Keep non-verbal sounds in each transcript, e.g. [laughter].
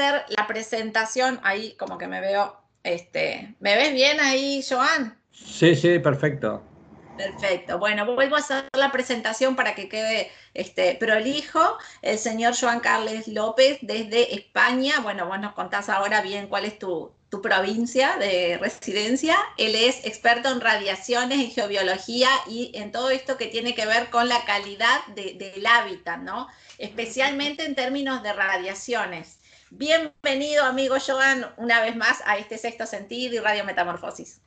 hacer la presentación, ahí como que me veo, este, ¿me ves bien ahí, Joan? Sí, sí, perfecto. Perfecto. Bueno, vuelvo a hacer la presentación para que quede este, prolijo. El señor Joan Carles López desde España. Bueno, vos nos contás ahora bien cuál es tu, provincia de residencia. Él es experto en radiaciones, en geobiología y en todo esto que tiene que ver con la calidad del hábitat, ¿no? Especialmente en términos de radiaciones. Bienvenido, amigo Joan, una vez más a este sexto sentido y Radio Metamorfosis.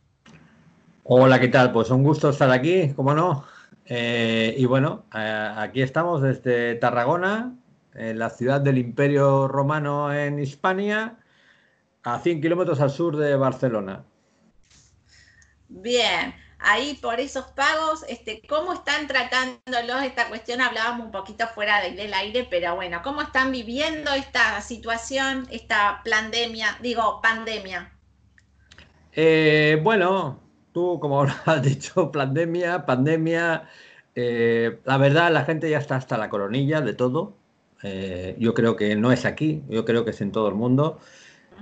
Hola, ¿qué tal? Pues un gusto estar aquí, ¿cómo no? Eh, y bueno, eh, aquí estamos desde Tarragona, en la ciudad del Imperio Romano en Hispania, a 100 kilómetros al sur de Barcelona. Bien, ahí por esos pagos, este, ¿cómo están tratándolos esta cuestión? Hablábamos un poquito fuera del aire, pero bueno, ¿cómo están viviendo esta situación, esta pandemia, digo, pandemia? Eh, bueno, tú, como [laughs] has dicho, pandemia, pandemia, eh, la verdad la gente ya está hasta la coronilla de todo. Eh, yo creo que no es aquí, yo creo que es en todo el mundo.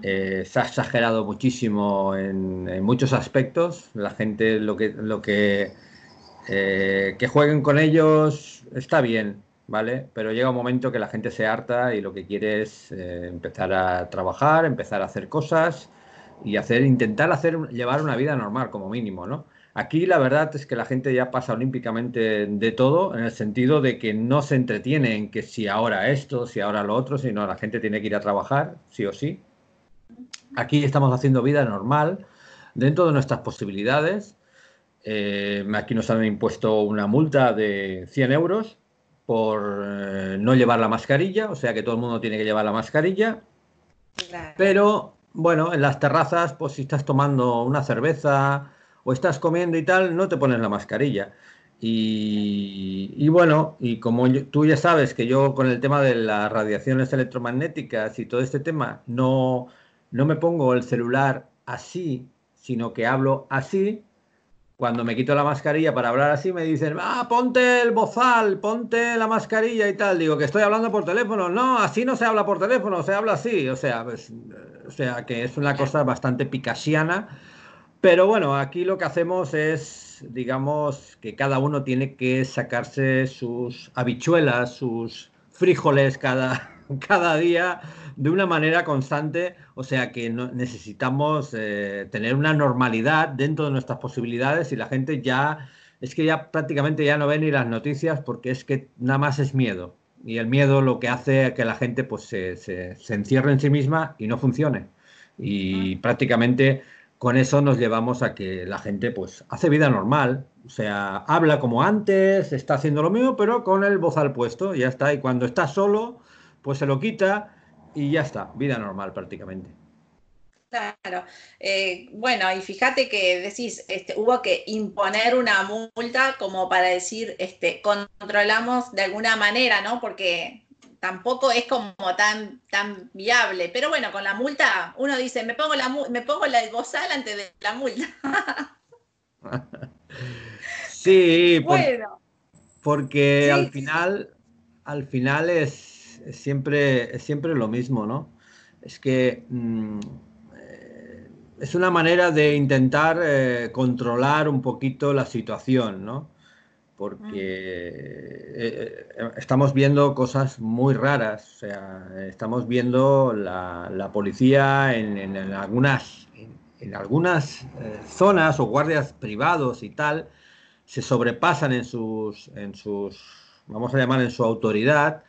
Eh, se ha exagerado muchísimo en, muchos aspectos. La gente lo que, lo que, que jueguen con ellos está bien, ¿vale? Pero llega un momento que la gente se harta y lo que quiere es empezar a trabajar, empezar a hacer cosas y hacer, intentar hacer, llevar una vida normal como mínimo, ¿no? Aquí la verdad es que la gente ya pasa olímpicamente de todo, en el sentido de que no se entretiene en que si ahora esto, si ahora lo otro, sino la gente tiene que ir a trabajar, sí o sí. Aquí estamos haciendo vida normal, dentro de nuestras posibilidades. Eh, aquí nos han impuesto una multa de 100 euros por eh, no llevar la mascarilla, o sea que todo el mundo tiene que llevar la mascarilla. Pero bueno, en las terrazas, pues si estás tomando una cerveza o estás comiendo y tal, no te pones la mascarilla. Y, bueno, y como tú ya sabes que yo con el tema de las radiaciones electromagnéticas y todo este tema, no, no me pongo el celular así, sino que hablo así, cuando me quito la mascarilla para hablar así, me dicen, ah, ponte el bozal, ponte la mascarilla y tal. Digo, que estoy hablando por teléfono. No, así no se habla por teléfono, se habla así. O sea, pues, o sea que es una cosa bastante picasiana. Pero bueno, aquí lo que hacemos es, digamos, que cada uno tiene que sacarse sus habichuelas, sus frijoles cada, [laughs] cada día de una manera constante, o sea que necesitamos eh, tener una normalidad dentro de nuestras posibilidades y la gente ya, es que ya prácticamente ya no ve ni las noticias porque es que nada más es miedo. Y el miedo lo que hace que la gente pues se, se, encierre en sí misma y no funcione. Y prácticamente con eso nos llevamos a que la gente pues hace vida normal, o sea, habla como antes, está haciendo lo mismo, pero con el voz al puesto, ya está. Y cuando está solo, pues se lo quita y ya está, vida normal prácticamente. Claro. Eh, bueno, y fíjate que decís, este, hubo que imponer una multa como para decir, este, controlamos de alguna manera, ¿no? Porque tampoco es como tan, tan viable. Pero bueno, con la multa uno dice, me pongo la me pongo la bozal antes de la multa. [laughs] sí, bueno. porque al final, al final es siempre, es siempre lo mismo, ¿no? Es que mm, eh, es una manera de intentar eh, controlar un poquito la situación, ¿no? Porque eh, estamos viendo cosas muy raras, o sea, estamos viendo la, policía en, algunas, en, algunas zonas o guardias privados y tal, se sobrepasan en sus, en sus, vamos a llamar, en su autoridad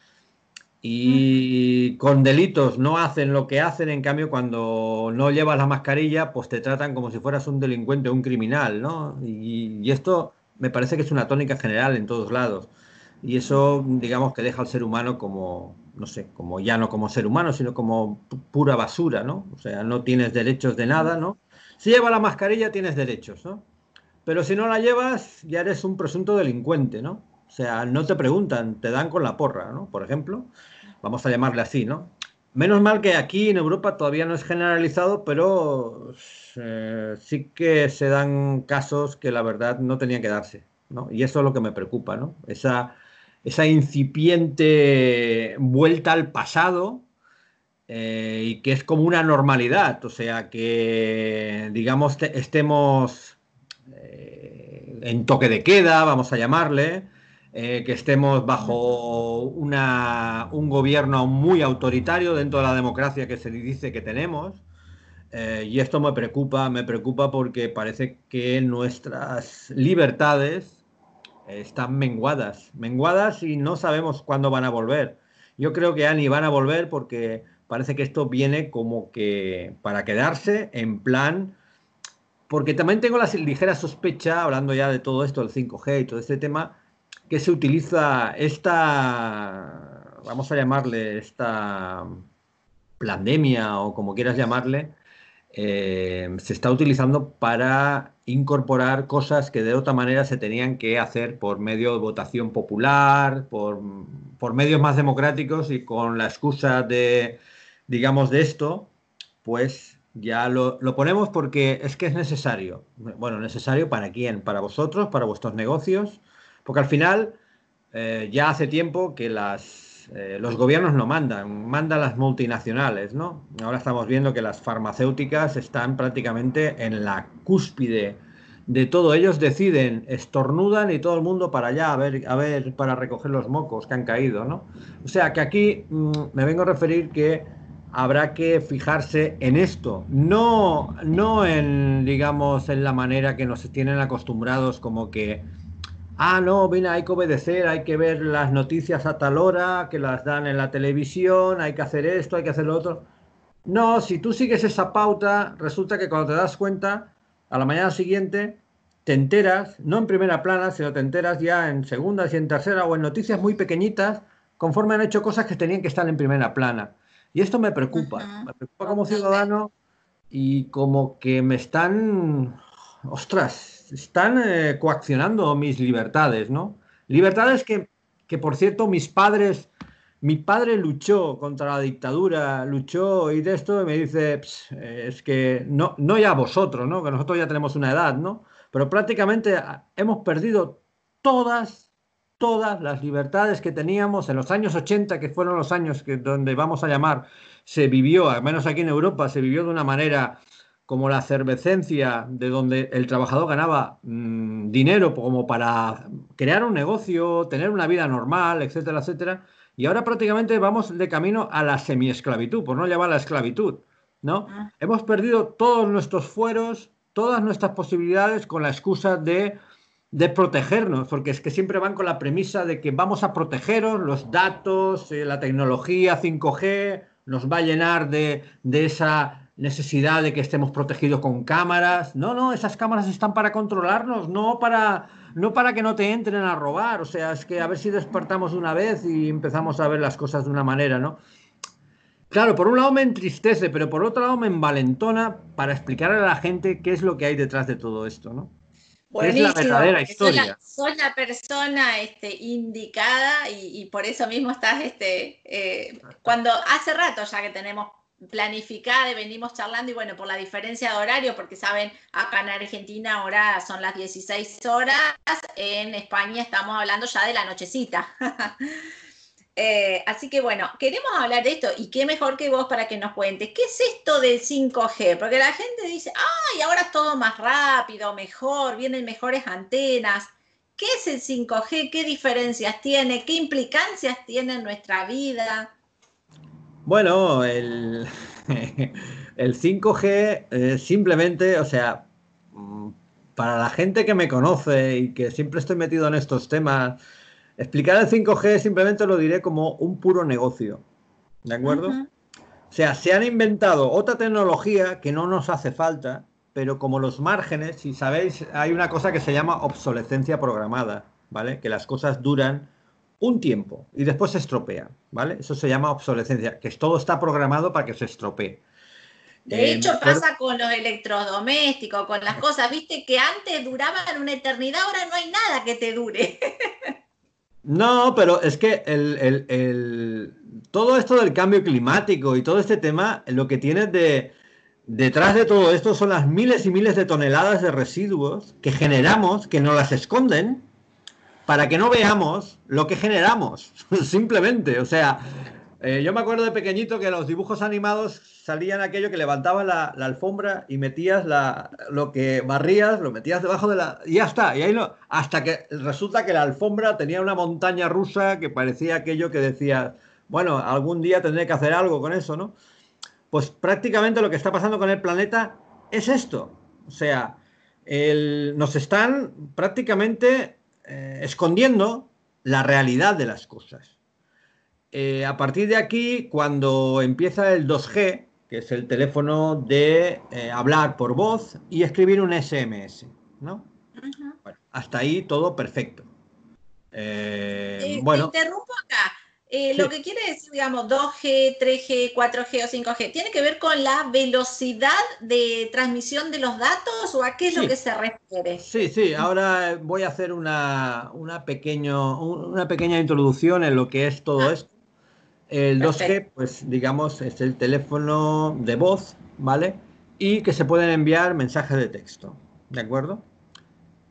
y con delitos no hacen lo que hacen, en cambio cuando no llevas la mascarilla, pues te tratan como si fueras un delincuente un criminal, ¿no? Y, esto me parece que es una tónica general en todos lados. Y eso, digamos, que deja al ser humano como, no sé, como ya no como ser humano, sino como pura basura, ¿no? O sea, no tienes derechos de nada, ¿no? Si llevas la mascarilla tienes derechos, ¿no? Pero si no la llevas, ya eres un presunto delincuente, ¿no? O sea, no te preguntan, te dan con la porra, ¿no? Por ejemplo vamos a llamarle así, ¿no? Menos mal que aquí en Europa todavía no es generalizado, pero eh, sí que se dan casos que la verdad no tenían que darse, ¿no? Y eso es lo que me preocupa, ¿no? Esa, incipiente vuelta al pasado eh, y que es como una normalidad, o sea, que digamos estemos eh, en toque de queda, vamos a llamarle, eh, que estemos bajo una, un gobierno muy autoritario dentro de la democracia que se dice que tenemos. y esto me preocupa, me preocupa porque parece que nuestras libertades están menguadas, menguadas y no sabemos cuándo van a volver. Yo creo que Ani van a volver porque parece que esto viene como que para quedarse en plan, porque también tengo la ligera sospecha, hablando ya de todo esto, del 5G y todo este tema, que se utiliza esta, vamos a llamarle esta pandemia o como quieras llamarle, eh, se está utilizando para incorporar cosas que de otra manera se tenían que hacer por medio de votación popular, por, por medios más democráticos y con la excusa de digamos, de esto, pues ya lo, ponemos porque es que es necesario. Bueno, necesario para quién? Para vosotros, para vuestros negocios, porque al final eh, ya hace tiempo que las, eh, los gobiernos no mandan, mandan las multinacionales, ¿no? Ahora estamos viendo que las farmacéuticas están prácticamente en la cúspide de todo. Ellos deciden, estornudan y todo el mundo para allá a ver, a ver para recoger los mocos que han caído, ¿no? O sea que aquí mm, me vengo a referir que habrá que fijarse en esto, no, no en, digamos, en la manera que nos tienen acostumbrados como que, ah, no, viene, hay que obedecer, hay que ver las noticias a tal hora, que las dan en la televisión, hay que hacer esto, hay que hacer lo otro. No, si tú sigues esa pauta, resulta que cuando te das cuenta, a la mañana siguiente, te enteras, no en primera plana, sino te enteras ya en segunda y en tercera o en noticias muy pequeñitas, conforme han hecho cosas que tenían que estar en primera plana. Y esto me preocupa, me preocupa como ciudadano y como que me están, ostras, están eh, coaccionando mis libertades, ¿no? Libertades que, que, por cierto, mis padres, mi padre luchó contra la dictadura, luchó y de esto me dice, eh, es que no, no ya vosotros, ¿no? Que nosotros ya tenemos una edad, ¿no? Pero prácticamente hemos perdido todas todas las libertades que teníamos en los años 80, que fueron los años que, donde vamos a llamar, se vivió, al menos aquí en Europa, se vivió de una manera como la cervecencia, de donde el trabajador ganaba mm, dinero como para crear un negocio, tener una vida normal, etcétera, etcétera. Y ahora prácticamente vamos de camino a la semiesclavitud, por no llamar la esclavitud, ¿no? Ah. Hemos perdido todos nuestros fueros, todas nuestras posibilidades con la excusa de de protegernos, porque es que siempre van con la premisa de que vamos a protegeros, los datos, eh, la tecnología 5G nos va a llenar de, esa necesidad de que estemos protegidos con cámaras. No, no, esas cámaras están para controlarnos, no para, no para que no te entren a robar. O sea, es que a ver si despertamos una vez y empezamos a ver las cosas de una manera, ¿no? Claro, por un lado me entristece, pero por otro lado me envalentona para explicar a la gente qué es lo que hay detrás de todo esto, ¿no? Es la verdadera historia. Soy la, persona este, indicada y, por eso mismo estás, este, eh, cuando hace rato ya que tenemos planificada y venimos charlando y bueno, por la diferencia de horario, porque saben, acá en Argentina ahora son las 16 horas, en España estamos hablando ya de la nochecita. [laughs] Eh, así que bueno, queremos hablar de esto y qué mejor que vos para que nos cuentes, ¿qué es esto del 5G? Porque la gente dice, ay, ahora es todo más rápido, mejor, vienen mejores antenas. ¿Qué es el 5G? ¿Qué diferencias tiene? ¿Qué implicancias tiene en nuestra vida? Bueno, el, [laughs] el 5G eh, simplemente, o sea, mm, para la gente que me conoce y que siempre estoy metido en estos temas, Explicar el 5G simplemente lo diré como un puro negocio. ¿De acuerdo? O sea, se han inventado otra tecnología que no nos hace falta, pero como los márgenes, si sabéis, hay una cosa que se llama obsolescencia programada, ¿vale? Que las cosas duran un tiempo y después se estropean, ¿vale? Eso se llama obsolescencia, que todo está programado para que se estropee. De eh, hecho, pasa con los electrodomésticos, con las cosas, viste que antes duraban una eternidad, ahora no hay nada que te dure. [laughs] No, pero es que el, todo esto del cambio climático y todo este tema, lo que tiene de, detrás de todo esto son las miles y miles de toneladas de residuos que generamos, que nos las esconden, para que no veamos lo que generamos, [laughs] simplemente. O sea, Eh, yo me acuerdo de pequeñito que los dibujos animados salían aquello que levantabas la, alfombra y metías la, lo que barrías, lo metías debajo de la... Y ya está, y ahí no, hasta que resulta que la alfombra tenía una montaña rusa que parecía aquello que decía, bueno, algún día tendré que hacer algo con eso, ¿no? Pues prácticamente lo que está pasando con el planeta es esto. O sea, nos están prácticamente eh, escondiendo la realidad de las cosas. Eh, a partir de aquí, cuando empieza el 2G, que es el teléfono de eh, hablar por voz y escribir un SMS, ¿no? hasta ahí todo perfecto. Eh, bueno. Te interrumpo acá. Lo que quiere decir, digamos, 2G, 3G, 4G o 5G, ¿tiene que ver con la velocidad de transmisión de los datos o a qué es lo que se refiere? Sí, sí, ahora voy a hacer una, una, pequeño, una pequeña introducción en lo que es todo ah. esto. El 2G, pues digamos, es el teléfono de voz, ¿vale? Y que se pueden enviar mensajes de texto, ¿de acuerdo?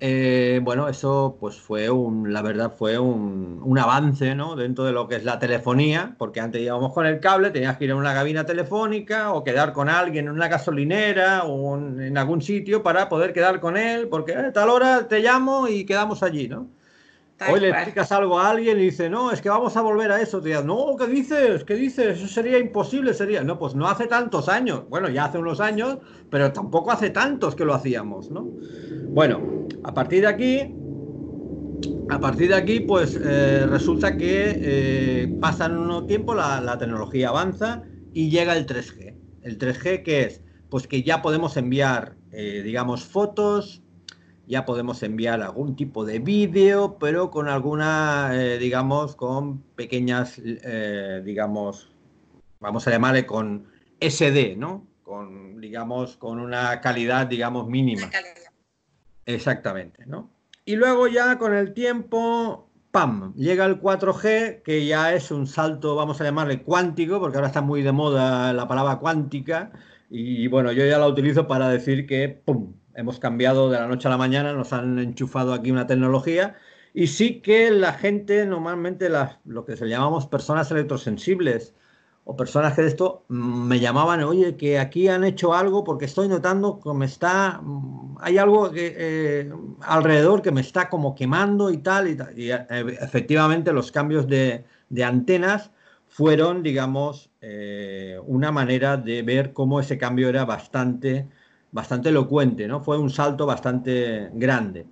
Eh, bueno, eso pues fue un, la verdad fue un, un, avance, ¿no? Dentro de lo que es la telefonía, porque antes íbamos con el cable, tenías que ir a una cabina telefónica o quedar con alguien en una gasolinera o en algún sitio para poder quedar con él, porque a tal hora te llamo y quedamos allí, ¿no? Hoy le explicas algo a alguien y dice, no, es que vamos a volver a eso. Te dice, no, ¿qué dices? ¿Qué dices? Eso sería imposible, sería. No, pues no hace tantos años. Bueno, ya hace unos años, pero tampoco hace tantos que lo hacíamos, ¿no? Bueno, a partir de aquí, a partir de aquí, pues eh, resulta que eh, pasan unos tiempo, la, la tecnología avanza y llega el 3G. El 3G, ¿qué es? Pues que ya podemos enviar, eh, digamos, fotos, ya podemos enviar algún tipo de vídeo, pero con alguna, eh, digamos, con pequeñas, eh, digamos, vamos a llamarle con SD, ¿no? Con, digamos, con una calidad, digamos, mínima. Exactamente, ¿no? Y luego ya con el tiempo, ¡pam! Llega el 4G, que ya es un salto, vamos a llamarle cuántico, porque ahora está muy de moda la palabra cuántica, y bueno, yo ya la utilizo para decir que, ¡pum! Hemos cambiado de la noche a la mañana, nos han enchufado aquí una tecnología y sí que la gente, normalmente lo que se llamamos personas electrosensibles o personas que de esto mm, me llamaban, oye, que aquí han hecho algo porque estoy notando que me está, mm, hay algo eh, alrededor que me está como quemando y tal y tal. Y eh, efectivamente los cambios de, antenas fueron, digamos, eh, una manera de ver cómo ese cambio era bastante bastante elocuente, ¿no? Fue un salto bastante grande.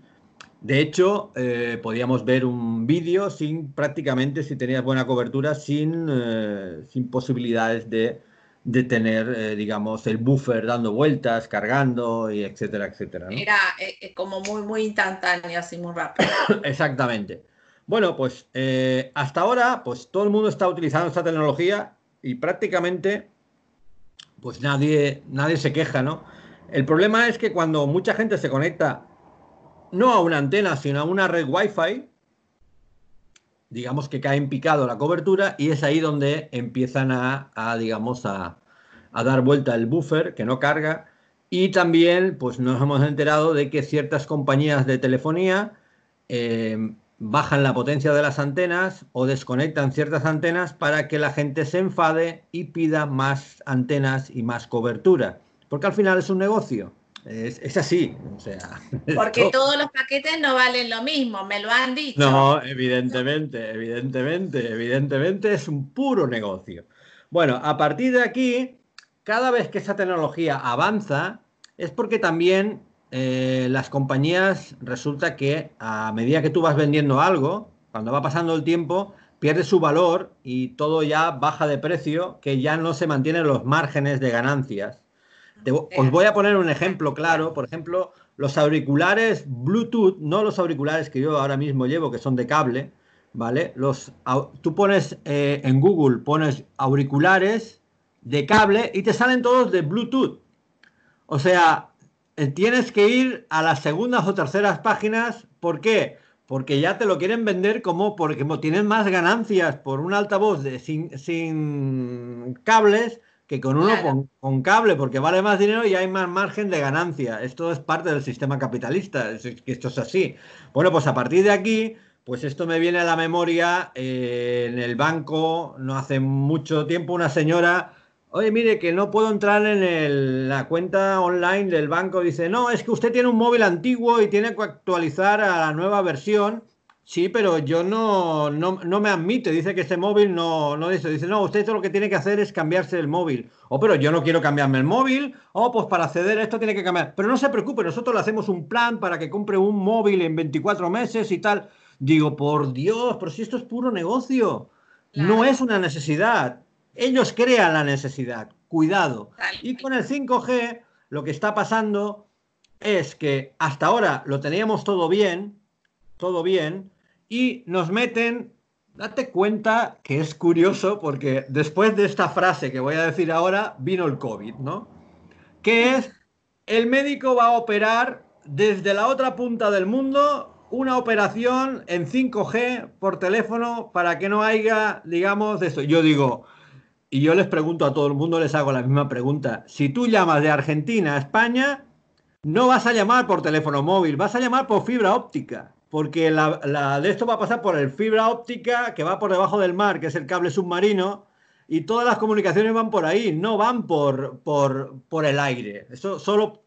De hecho, eh, podíamos ver un vídeo sin prácticamente, si tenías buena cobertura, sin, eh, sin posibilidades de, de tener, eh, digamos, el buffer dando vueltas, cargando, y etcétera, etcétera. Era como muy, muy instantáneo, así muy rápido. [coughs] Exactamente. Bueno, pues hasta ahora, pues todo el mundo está utilizando esta tecnología y prácticamente, pues nadie, nadie se queja, ¿no? El problema es que cuando mucha gente se conecta no a una antena, sino a una red Wi-Fi, digamos que cae en picado la cobertura y es ahí donde empiezan a, digamos, a, dar vuelta el buffer que no carga. Y también, pues nos hemos enterado de que ciertas compañías de telefonía eh, bajan la potencia de las antenas o desconectan ciertas antenas para que la gente se enfade y pida más antenas y más cobertura porque al final es un negocio. Es, así, o sea. [laughs] Porque todos los paquetes no valen lo mismo, me lo han dicho. No, evidentemente, evidentemente, evidentemente es un puro negocio. Bueno, a partir de aquí, cada vez que esa tecnología avanza, es porque también eh, las compañías resulta que a medida que tú vas vendiendo algo, cuando va pasando el tiempo, pierde su valor y todo ya baja de precio, que ya no se mantienen los márgenes de ganancias os voy a poner un ejemplo claro. Por ejemplo, los auriculares Bluetooth, no los auriculares que yo ahora mismo llevo, que son de cable, ¿vale? Los, tú pones eh, en Google, pones auriculares de cable y te salen todos de Bluetooth. O sea, eh, tienes que ir a las segundas o terceras páginas. ¿Por qué? Porque ya te lo quieren vender como porque tienen más ganancias por un altavoz de, sin, sin cables que con uno con, cable, porque vale más dinero y hay más margen de ganancia. Esto es parte del sistema capitalista, esto es así. Bueno, pues a partir de aquí, Pues esto me viene a la memoria eh, en el banco, no hace mucho tiempo, una señora, oye, mire, que no puedo entrar en la cuenta online del banco. Dice, no, es que usted tiene un móvil antiguo y tiene que actualizar a la nueva versión. Sí, pero yo no, no, me admite, dice que este móvil no, no dice, dice, no, usted lo que tiene que hacer es cambiarse el móvil. O, oh, pero yo no quiero cambiarme el móvil, o oh, pues para acceder a esto tiene que cambiar. Pero no se preocupe, nosotros le hacemos un plan para que compre un móvil en 24 meses y tal. Digo, por Dios, pero si esto es puro negocio, no es una necesidad. Ellos crean la necesidad, cuidado. Y con el 5G, lo que está pasando es que hasta ahora lo teníamos todo bien, todo bien, y nos meten, date cuenta que es curioso porque después de esta frase que voy a decir ahora, vino el COVID, ¿no? Que es, el médico va a operar desde la otra punta del mundo una operación en 5G por teléfono para que no haya, digamos, de eso. Yo digo, y yo les pregunto a todo el mundo, les hago la misma pregunta. Si tú llamas de Argentina a España, no vas a llamar por teléfono móvil, vas a llamar por fibra óptica. Porque la, de esto va a pasar por el fibra óptica que va por debajo del mar, que es el cable submarino, y todas las comunicaciones van por ahí, no van por, por, por el aire. Eso solo,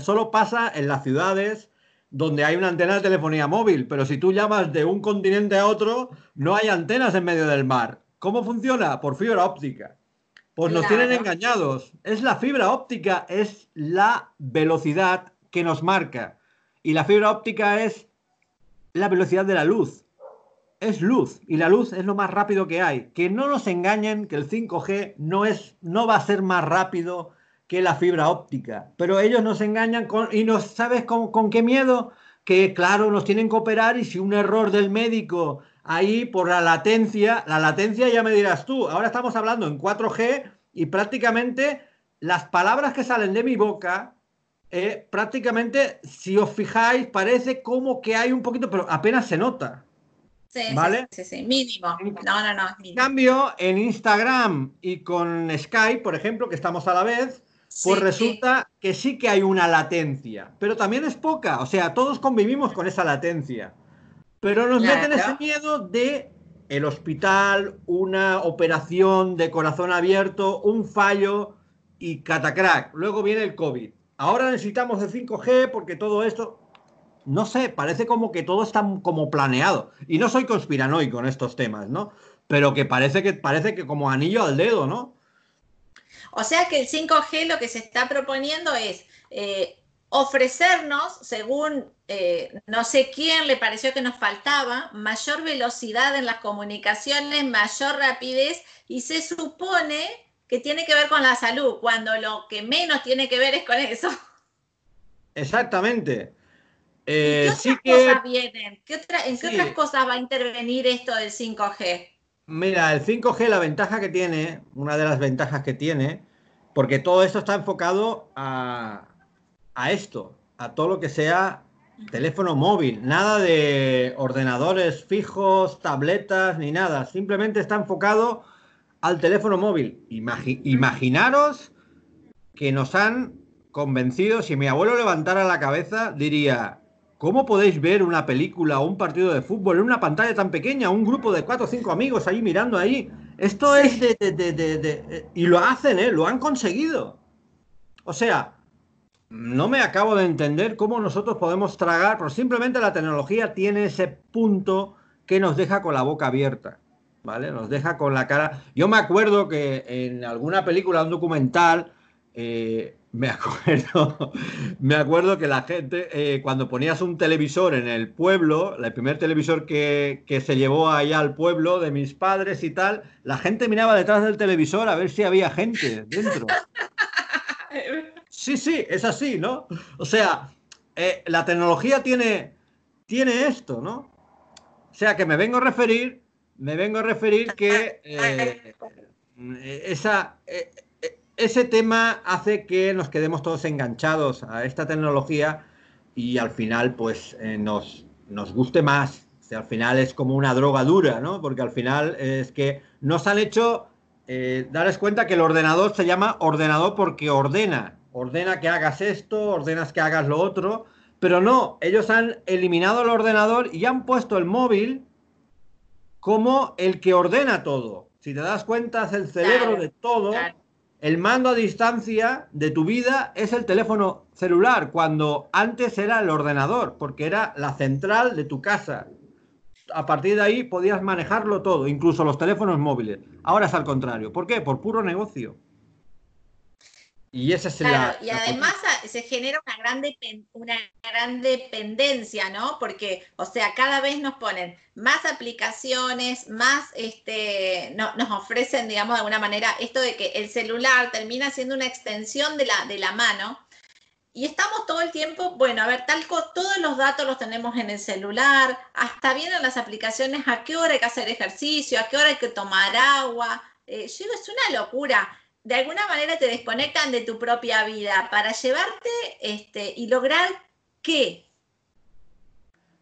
solo pasa en las ciudades donde hay una antena de telefonía móvil, pero si tú llamas de un continente a otro, no hay antenas en medio del mar. ¿Cómo funciona? Por fibra óptica. Pues nos tienen engañados. Es la fibra óptica, es la velocidad que nos marca. Y la fibra óptica es la velocidad de la luz. Es luz y la luz es lo más rápido que hay. Que no nos engañen que el 5G no es no va a ser más rápido que la fibra óptica. Pero ellos nos engañan con, y nos, ¿sabes con, qué miedo? Que claro, nos tienen que operar y si un error del médico ahí por la latencia, la latencia ya me dirás tú, ahora estamos hablando en 4G y prácticamente las palabras que salen de mi boca, eh, prácticamente, si os fijáis, parece como que hay un poquito, pero apenas se nota. Sí, ¿Vale? Sí, sí, mínimo. No, no, no. En cambio, en Instagram y con Skype, por ejemplo, que estamos a la vez, pues resulta que sí que hay una latencia, pero también es poca, o sea, todos convivimos con esa latencia, pero nos meten ese miedo de el hospital, una operación de corazón abierto, un fallo y catacrack. Luego viene el COVID. Ahora necesitamos el 5G porque todo esto, no sé, parece como que todo está como planeado. Y no soy conspiranoico en estos temas, ¿no? Pero que parece que parece que como anillo al dedo, ¿no? O sea que el 5G lo que se está proponiendo es eh, ofrecernos, según eh, no sé quién le pareció que nos faltaba, mayor velocidad en las comunicaciones, mayor rapidez y se supone que tiene que ver con la salud, cuando lo que menos tiene que ver es con eso. Exactamente. ¿Qué eh, otras cosas vienen? ¿En qué otras cosas va a intervenir esto del 5G? Mira, el 5G, la ventaja que tiene, una de las ventajas que tiene, porque todo esto está enfocado a, esto, a todo lo que sea teléfono móvil, nada de ordenadores fijos, tabletas, ni nada, simplemente está enfocado al teléfono móvil. imaginaros que nos han convencido, si mi abuelo levantara la cabeza, diría, ¿Cómo podéis ver una película o un partido de fútbol en una pantalla tan pequeña? Un grupo de cuatro o cinco amigos ahí mirando ahí. Esto es de, de, Y lo hacen, ¿eh? Lo han conseguido. O sea, no me acabo de entender cómo nosotros podemos tragar, pero simplemente la tecnología tiene ese punto que nos deja con la boca abierta. ¿Vale? Nos deja con la cara. Yo me acuerdo que en alguna película, un documental, eh, me acuerdo, [laughs] me acuerdo que la gente, eh, cuando ponías un televisor en el pueblo, el primer televisor que, se llevó allá al pueblo de mis padres y tal, la gente miraba detrás del televisor a ver si había gente dentro. Sí, sí, es así, ¿no? O sea, eh, la tecnología tiene, tiene esto, ¿no? O sea, que me vengo a referir, me vengo a referir que eh, esa ese tema hace que nos quedemos todos enganchados a esta tecnología y al final pues eh, nos, nos guste más. al final es como una droga dura, ¿no? Porque al final es que nos han hecho eh, daros cuenta que el ordenador se llama ordenador porque ordena. Ordena que hagas esto, ordenas que hagas lo otro, Pero no, ellos han eliminado el ordenador y han puesto el móvil como el que ordena todo. Si te das cuenta, es el cerebro de todo. El mando a distancia de tu vida es el teléfono celular, cuando antes era el ordenador, porque era la central de tu casa. A partir de ahí podías manejarlo todo, incluso los teléfonos móviles. Ahora es al contrario. ¿Por qué? Por puro negocio. Y esa es y además se genera una gran, una gran dependencia, ¿no? Porque, o sea, cada vez nos ponen más aplicaciones, más, este, nos ofrecen, digamos, de alguna manera, esto de que el celular termina siendo una extensión de la, de la mano. Y estamos todo el tiempo, bueno, a ver, tal todos los datos los tenemos en el celular, hasta vienen las aplicaciones, a qué hora hay que hacer ejercicio, a qué hora hay que tomar agua. Eh, es una locura de alguna manera te desconectan de tu propia vida para llevarte este, y lograr qué.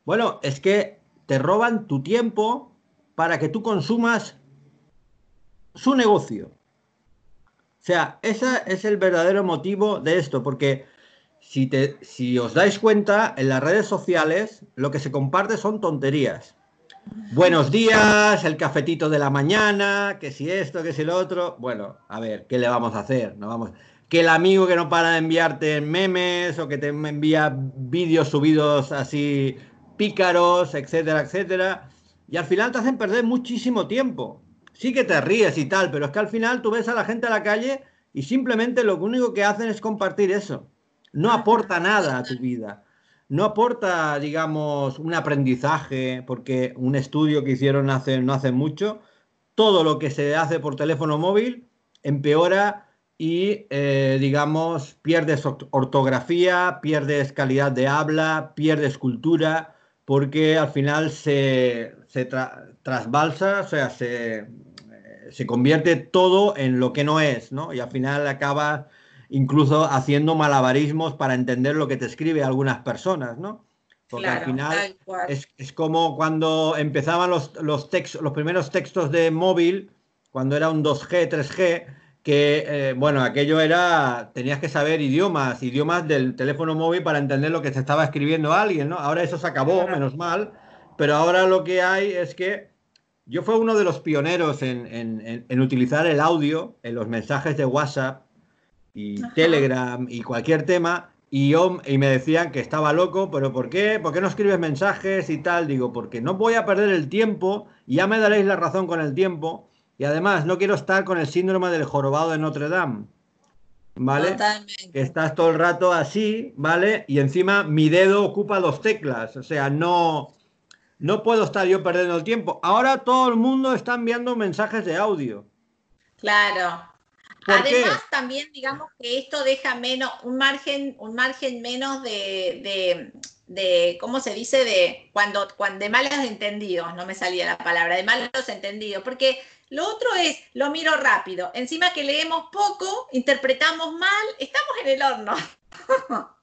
Bueno, es que te roban tu tiempo para que tú consumas su negocio. O sea, ese es el verdadero motivo de esto, porque si, te, si os dais cuenta, en las redes sociales lo que se comparte son tonterías. Buenos días, el cafetito de la mañana, que si esto, que si lo otro. Bueno, a ver, ¿qué le vamos a hacer? No vamos. Que el amigo que no para de enviarte memes o que te envía vídeos subidos así pícaros, etcétera, etcétera. Y al final te hacen perder muchísimo tiempo. Sí que te ríes y tal, pero es que al final tú ves a la gente a la calle y simplemente lo único que hacen es compartir eso. No aporta nada a tu vida no aporta, digamos, un aprendizaje, porque un estudio que hicieron hace, no hace mucho, todo lo que se hace por teléfono móvil empeora y, eh, digamos, pierdes ortografía, pierdes calidad de habla, pierdes cultura, porque al final se, se trasbalsa, o sea, se, eh, se convierte todo en lo que no es, ¿no? Y al final acaba incluso haciendo malabarismos para entender lo que te escribe algunas personas, ¿no? Porque al final es, como cuando empezaban los, los, los primeros textos de móvil, cuando era un 2G, 3G, que, eh, bueno, aquello era, tenías que saber idiomas, idiomas del teléfono móvil para entender lo que se estaba escribiendo alguien, ¿no? Ahora eso se acabó, menos mal, pero ahora lo que hay es que yo fui uno de los pioneros en, en utilizar el audio en los mensajes de WhatsApp y Telegram y cualquier tema. Y, yo, y me decían que estaba loco, pero ¿por qué? ¿Por qué no escribes mensajes y tal? Digo, porque no voy a perder el tiempo, y ya me daréis la razón con el tiempo, y además no quiero estar con el síndrome del jorobado de Notre Dame. ¿Vale? Que estás todo el rato así, ¿vale? Y encima mi dedo ocupa dos teclas, o sea, no, no puedo estar yo perdiendo el tiempo. Ahora todo el mundo está enviando mensajes de audio. Claro, Además, también digamos que esto deja menos, un margen, un margen menos de, de, ¿cómo se dice? De cuando, cuando de malos entendidos, no me salía la palabra, de malos entendidos, porque lo otro es, lo miro rápido. Encima que leemos poco, interpretamos mal, estamos en el horno. [laughs]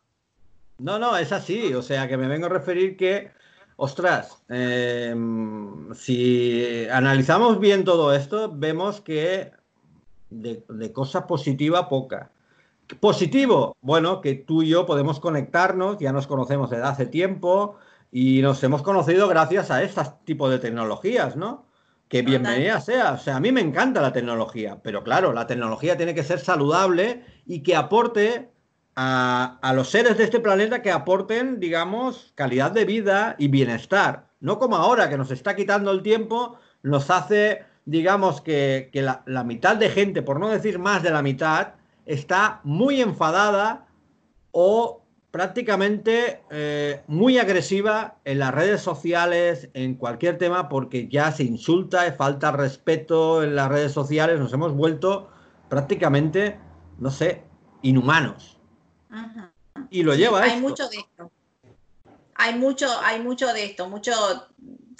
No, no, es así. O sea, que me vengo a referir que, ostras, em, si analizamos bien todo esto, vemos que de, cosa positiva poca. Positivo, bueno, que tú y yo podemos conectarnos, ya nos conocemos desde hace tiempo y nos hemos conocido gracias a este tipo de tecnologías, ¿no? Que bienvenida sea. O sea, a mí me encanta la tecnología, pero claro, la tecnología tiene que ser saludable y que aporte a, a, los seres de este planeta que aporten, digamos, calidad de vida y bienestar. No como ahora, que nos está quitando el tiempo, nos hace digamos que, la, mitad de gente, por no decir más de la mitad, está muy enfadada o prácticamente eh, muy agresiva en las redes sociales, en cualquier tema, porque ya se insulta, falta respeto en las redes sociales, nos hemos vuelto prácticamente, no sé, inhumanos. Y lo lleva a Hay mucho de esto. Hay mucho, hay mucho de esto, mucho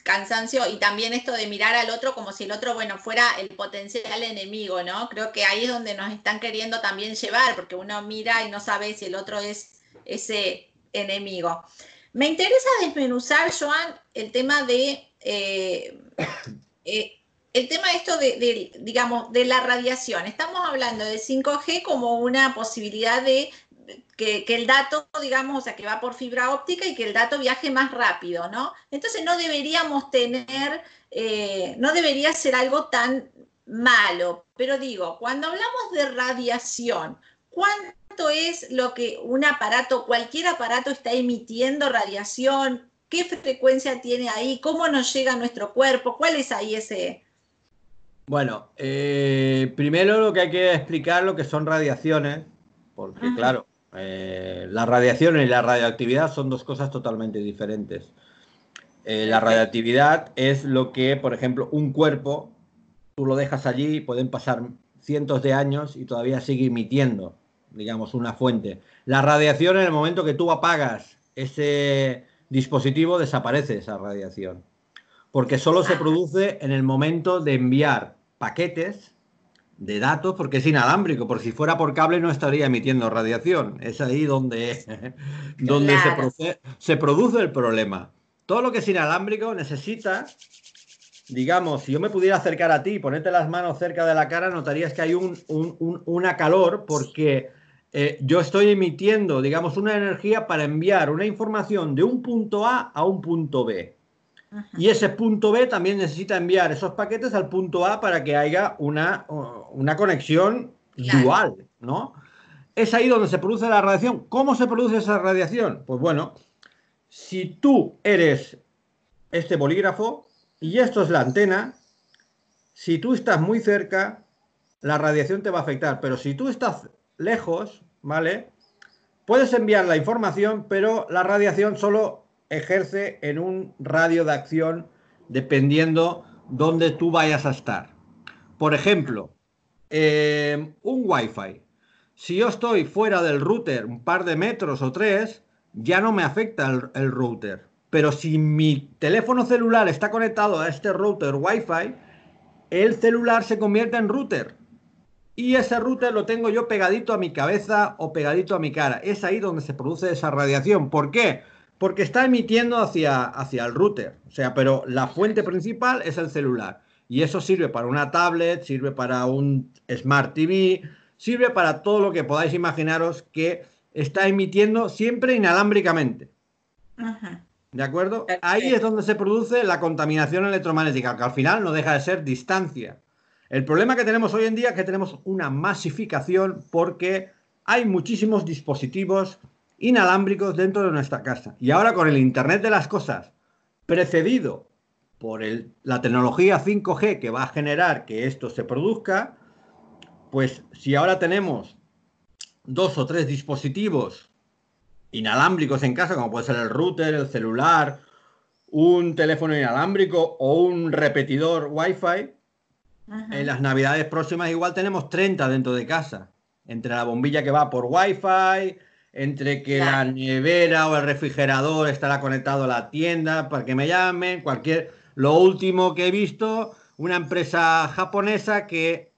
cansancio y también esto de mirar al otro como si el otro, bueno, fuera el potencial enemigo, ¿no? Creo que ahí es donde nos están queriendo también llevar, porque uno mira y no sabe si el otro es ese enemigo. Me interesa desmenuzar, Joan, el tema de, eh, eh, el tema esto de, digamos, de la radiación. Estamos hablando de 5G como una posibilidad de que, el dato, digamos, o sea, que va por fibra óptica y que el dato viaje más rápido, ¿no? Entonces no deberíamos tener, eh, no debería ser algo tan malo, pero digo, cuando hablamos de radiación, ¿cuánto es lo que un aparato, cualquier aparato está emitiendo radiación? ¿Qué frecuencia tiene ahí? ¿Cómo nos llega a nuestro cuerpo? ¿Cuál es ahí ese, bueno, eh, primero lo que hay que explicar lo que son radiaciones, porque claro, eh, la radiación y la radioactividad son dos cosas totalmente diferentes. Eh, la radioactividad es lo que, por ejemplo, un cuerpo, tú lo dejas allí, pueden pasar cientos de años y todavía sigue emitiendo, digamos, una fuente. La radiación, en el momento que tú apagas ese dispositivo, desaparece esa radiación porque solo se produce en el momento de enviar paquetes de datos, porque es inalámbrico, por si fuera por cable no estaría emitiendo radiación. Es ahí donde, [laughs] donde se, produce, el problema. Todo lo que es inalámbrico necesita, digamos, si yo me pudiera acercar a ti y ponerte las manos cerca de la cara, notarías que hay un, una calor porque eh, yo estoy emitiendo, digamos, una energía para enviar una información de un punto A a un punto B. Y ese punto B también necesita enviar esos paquetes al punto A para que haya una, una conexión dual, ¿no? Es ahí donde se produce la radiación. ¿Cómo se produce esa radiación? Pues bueno, si tú eres este bolígrafo y esto es la antena, si tú estás muy cerca, la radiación te va a afectar, pero si tú estás lejos, ¿vale? Puedes enviar la información, pero la radiación solo ejerce en un radio de acción dependiendo dónde tú vayas a estar. Por ejemplo, eh, un Wi-Fi. Si yo estoy fuera del router un par de metros o tres, ya no me afecta el, el router. Pero si mi teléfono celular está conectado a este router Wi-Fi, el celular se convierte en router. Y ese router lo tengo yo pegadito a mi cabeza o pegadito a mi cara. Es ahí donde se produce esa radiación. ¿Por qué? Porque está emitiendo hacia, hacia el router. O sea, pero la fuente principal es el celular. Y eso sirve para una tablet, sirve para un Smart TV, sirve para todo lo que podáis imaginaros que está emitiendo siempre inalámbricamente. ¿De acuerdo? Ahí es donde se produce la contaminación electromagnética, que al final no deja de ser distancia. El problema que tenemos hoy en día es que tenemos una masificación porque hay muchísimos dispositivos inalámbricos dentro de nuestra casa. Y ahora con el Internet de las Cosas, precedido por la tecnología 5G que va a generar que esto se produzca, pues si ahora tenemos dos o tres dispositivos inalámbricos en casa, como puede ser el router, el celular, un teléfono inalámbrico o un repetidor Wi-Fi, en las navidades próximas igual tenemos 30 dentro de casa, entre la bombilla que va por Wi-Fi, entre que la nevera o el refrigerador estará conectado a la tienda para que me llamen, cualquier... Lo último que he visto, una empresa japonesa que,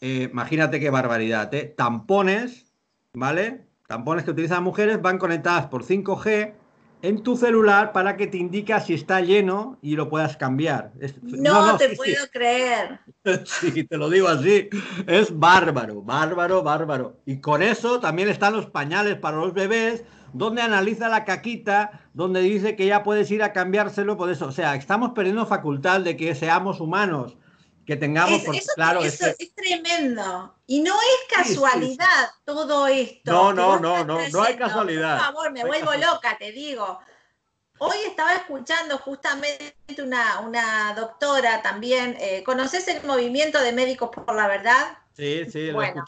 eh, imagínate qué barbaridad, ¿eh? tampones, ¿vale? Tampones que utilizan mujeres van conectadas por 5G en tu celular para que te indique si está lleno y lo puedas cambiar. no, te puedo creer. [laughs] Sí, te lo digo así. Es bárbaro, bárbaro, bárbaro. Y con eso también están los pañales para los bebés, donde analiza la caquita, donde dice que ya puedes ir a cambiárselo por eso. O sea, estamos perdiendo facultad de que seamos humanos que tengamos, claro, eso es, tremendo. Y no es casualidad todo esto. No, no, no, no, no hay casualidad. Por favor, me vuelvo loca, te digo. Hoy estaba escuchando justamente una, una doctora también. Eh, ¿Conoces el movimiento de Médicos por la Verdad? Sí, sí, lo bueno,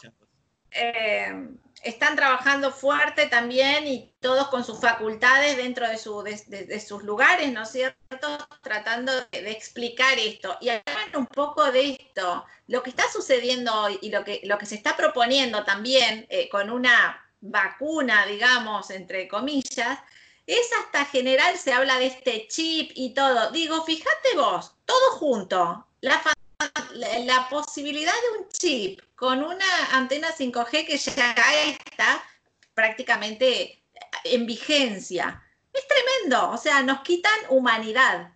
eh, están trabajando fuerte también y todos con sus facultades dentro de, sus lugares, ¿no es cierto? Tratando de, explicar esto. Y hablan un poco de esto, lo que está sucediendo hoy y lo que, lo que se está proponiendo también eh, con una vacuna, digamos, entre comillas, es hasta general, se habla de este chip y todo. Digo, fíjate vos, todo junto, la, la posibilidad de un chip con una antena 5G que ya está prácticamente en vigencia. Es tremendo, o sea, nos quitan humanidad.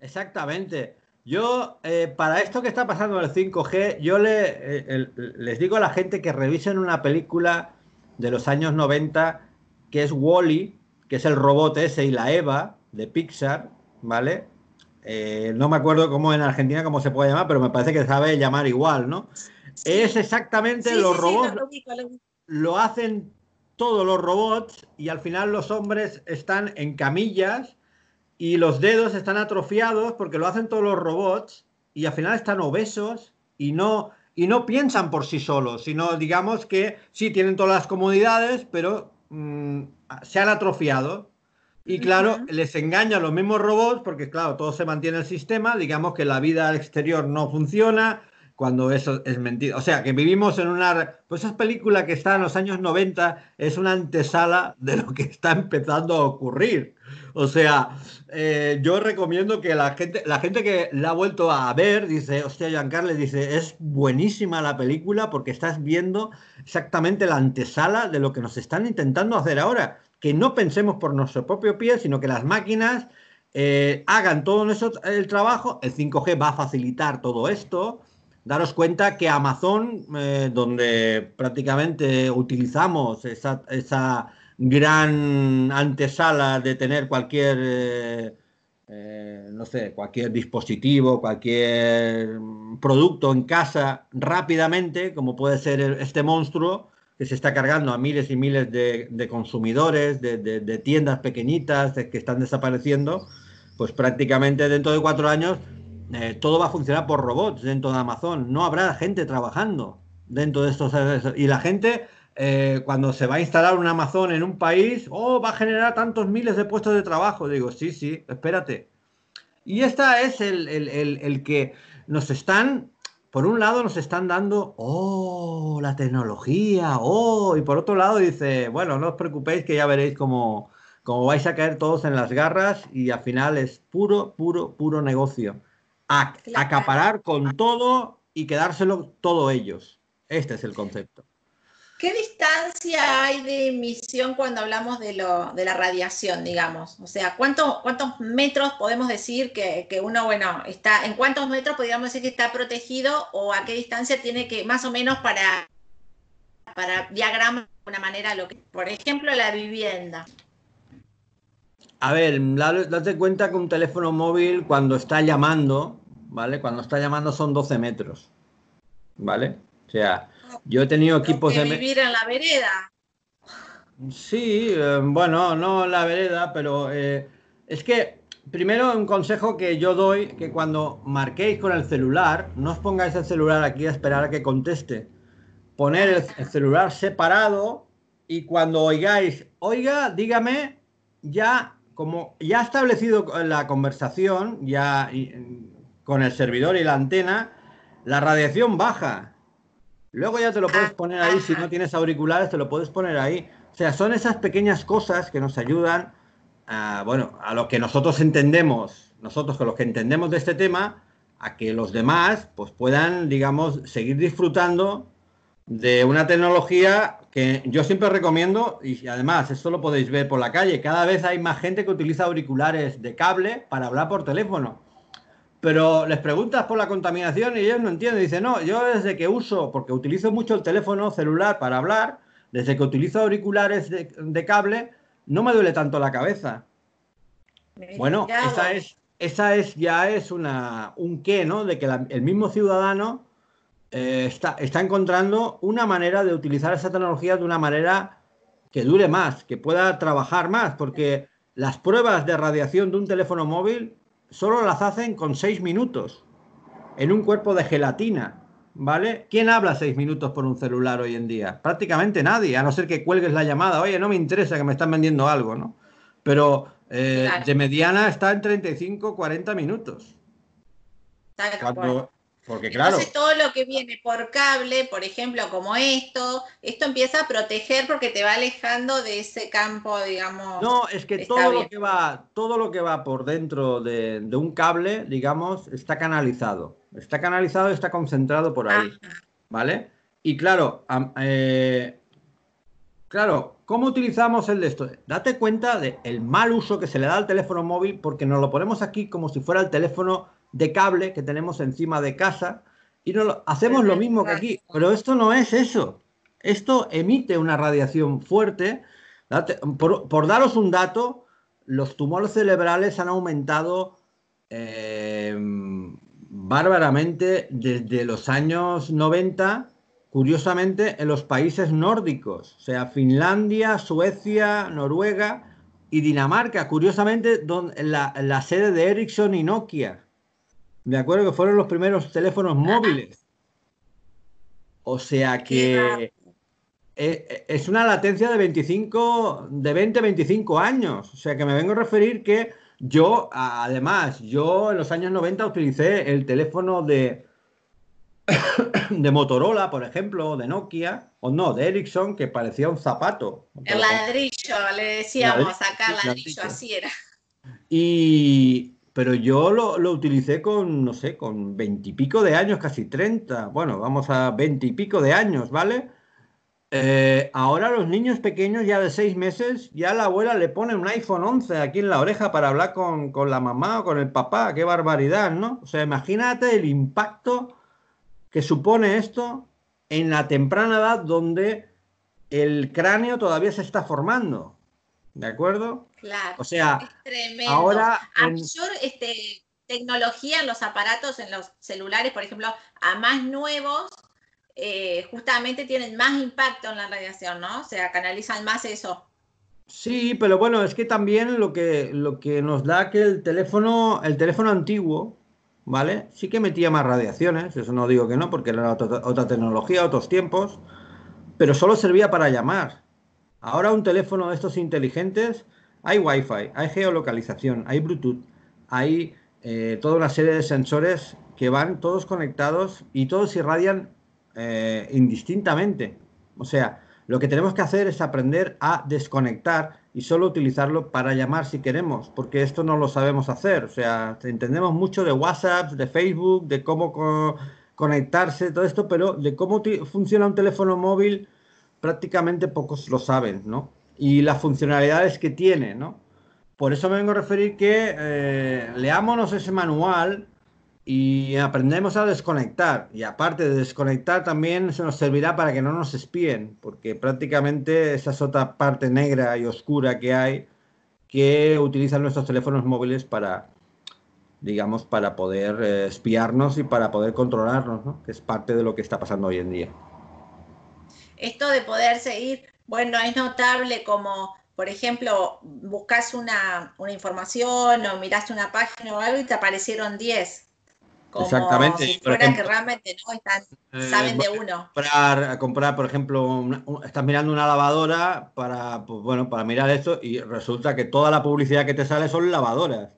Exactamente. Yo, eh, para esto que está pasando en el 5G, yo le, eh, les digo a la gente que revisen una película de los años 90, que es Wally, que es el robot ese y la Eva de Pixar, ¿vale? Eh, no me acuerdo cómo en Argentina cómo se puede llamar, pero me parece que sabe llamar igual, ¿no? Es exactamente los robots lo hacen todos los robots y al final los hombres están en camillas y los dedos están atrofiados porque lo hacen todos los robots y al final están obesos y no y no piensan por sí solos, sino digamos que sí tienen todas las comodidades, pero mm, se han atrofiado. Y claro, les engañan los mismos robots porque, claro, todo se mantiene el sistema, digamos que la vida al exterior no funciona, cuando eso es mentira. O sea, que vivimos en una... Pues esa película que está en los años 90 es una antesala de lo que está empezando a ocurrir. O sea, eh, yo recomiendo que la gente, la gente que la ha vuelto a ver, dice, hostia, Giancarlo, dice, es buenísima la película porque estás viendo exactamente la antesala de lo que nos están intentando hacer ahora. Que no pensemos por nuestro propio pie, sino que las máquinas eh, hagan todo eso, el trabajo. El 5G va a facilitar todo esto daros cuenta que Amazon, eh, donde prácticamente utilizamos esa, esa, gran antesala de tener cualquier, eh, no sé, cualquier dispositivo, cualquier producto en casa rápidamente, como puede ser este monstruo que se está cargando a miles y miles de, consumidores, de, de, tiendas pequeñitas que están desapareciendo, pues prácticamente dentro de cuatro años eh, todo va a funcionar por robots dentro de Amazon. No habrá gente trabajando dentro de estos. Y la gente, eh, cuando se va a instalar un Amazon en un país, oh, va a generar tantos miles de puestos de trabajo. Digo, sí, sí, espérate. Y esta es el, el que nos están, por un lado nos están dando, oh, la tecnología, oh, y por otro lado dice, bueno, no os preocupéis que ya veréis cómo, cómo vais a caer todos en las garras y al final es puro, puro, puro negocio acaparar con todo y quedárselo todo ellos. Este es el concepto. ¿Qué distancia hay de emisión cuando hablamos de, lo, de la radiación, digamos? O sea, ¿cuánto, ¿cuántos metros podemos decir que, uno, bueno, está, en cuántos metros podríamos decir que está protegido o a qué distancia tiene que, más o menos para, para diagrama de una manera, lo que, por ejemplo, la vivienda? A ver, date cuenta que un teléfono móvil cuando está llamando, ¿vale? Cuando está llamando son 12 metros, ¿vale? O sea, yo he tenido equipos de... vivir en la vereda. Sí, eh, bueno, no en la vereda, pero eh, es que primero un consejo que yo doy, que cuando marquéis con el celular, no os pongáis el celular aquí a esperar a que conteste. Poner el celular separado y cuando oigáis, oiga, dígame, ya como ya ha establecido la conversación, ya con el servidor y la antena, la radiación baja. Luego ya te lo puedes poner ahí, si no tienes auriculares, te lo puedes poner ahí. O sea, son esas pequeñas cosas que nos ayudan a, bueno, a lo que nosotros entendemos, nosotros con los que entendemos de este tema, a que los demás pues puedan, digamos, seguir disfrutando de una tecnología que yo siempre recomiendo, y además esto lo podéis ver por la calle, cada vez hay más gente que utiliza auriculares de cable para hablar por teléfono. Pero les preguntas por la contaminación y ellos no entienden. Dicen, no, yo desde que uso, porque utilizo mucho el teléfono celular para hablar, desde que utilizo auriculares de, cable, no me duele tanto la cabeza. Bueno, esa es, esa es ya es una, un qué, ¿no? De que el mismo ciudadano eh, está, está encontrando una manera de utilizar esa tecnología de una manera que dure más, que pueda trabajar más, porque las pruebas de radiación de un teléfono móvil solo las hacen con seis minutos en un cuerpo de gelatina, ¿vale? ¿Quién habla seis minutos por un celular hoy en día? Prácticamente nadie, a no ser que cuelgues la llamada. Oye, no me interesa que me están vendiendo algo, ¿no? Pero eh, de mediana está en 35, 40 minutos. Cuando, porque claro. Entonces todo lo que viene por cable, por ejemplo, como esto, esto empieza a proteger porque te va alejando de ese campo, digamos. No, es que todo lo que va, todo lo que va por dentro de, un cable, digamos, está canalizado. Está canalizado y está concentrado por ahí. ¿Vale? Y claro, eh, claro, ¿cómo utilizamos el de esto? Date cuenta del mal uso que se le da al teléfono móvil porque nos lo ponemos aquí como si fuera el teléfono de cable que tenemos encima de casa y no hacemos lo mismo que aquí, pero esto no es eso. Esto emite una radiación fuerte. Por, daros un dato, los tumores cerebrales han aumentado eh, bárbaramente desde los años 90, curiosamente, en los países nórdicos, o sea, Finlandia, Suecia, Noruega y Dinamarca, curiosamente, donde, la, la sede de Ericsson y Nokia. De acuerdo que fueron los primeros teléfonos móviles. O sea que es una latencia de 25, de 20, 25 años. O sea que me vengo a referir que yo, además, yo en los años 90 utilicé el teléfono de, de Motorola, por ejemplo, de Nokia, o no, de Ericsson, que parecía un zapato. El ladrillo, le decíamos acá, ladrillo, así era. Y, pero yo lo, lo utilicé con, no sé, con veintipico de años, casi treinta, bueno, vamos a veintipico de años, ¿vale? Eh, ahora los niños pequeños ya de seis meses, ya la abuela le pone un iPhone 11 aquí en la oreja para hablar con, la mamá o con el papá. Qué barbaridad, ¿no? O sea, imagínate el impacto que supone esto en la temprana edad donde el cráneo todavía se está formando. ¿De acuerdo? Claro. O sea, ahora. A mayor este, tecnología en los aparatos, en los celulares, por ejemplo, a más nuevos, eh, justamente tienen más impacto en la radiación, ¿no? O sea, canalizan más eso. Sí, pero bueno, es que también lo que, lo que nos da que el teléfono, el teléfono antiguo, ¿vale? Sí que metía más radiaciones, eso no digo que no, porque era otra, tecnología, otros tiempos, pero solo servía para llamar. Ahora un teléfono de estos inteligentes, hay Wi-Fi, hay geolocalización, hay Bluetooth, hay eh, toda una serie de sensores que van todos conectados y todos irradian eh, indistintamente. O sea, lo que tenemos que hacer es aprender a desconectar y solo utilizarlo para llamar si queremos, porque esto no lo sabemos hacer. O sea, entendemos mucho de WhatsApp, de Facebook, de cómo conectarse, todo esto, pero de cómo funciona un teléfono móvil prácticamente pocos lo saben, ¿no? Y las funcionalidades que tiene, ¿no? Por eso me vengo a referir que eh, leámonos ese manual y aprendemos a desconectar. Y aparte de desconectar, también se nos servirá para que no nos espíen, porque prácticamente esa es otra parte negra y oscura que hay que utilizan nuestros teléfonos móviles para, digamos, para poder eh, espiarnos y para poder controlarnos, ¿no? que es parte de lo que está pasando hoy en día. Esto de poder seguir, bueno, es notable como, por ejemplo, buscas una, una información o miraste una página o algo y te aparecieron 10 Exactamente. Si fuera que realmente no están, eh, saben de uno. Comprar, comprar, por ejemplo, estás mirando una lavadora para, pues, bueno, para mirar esto y resulta que toda la publicidad que te sale son lavadoras.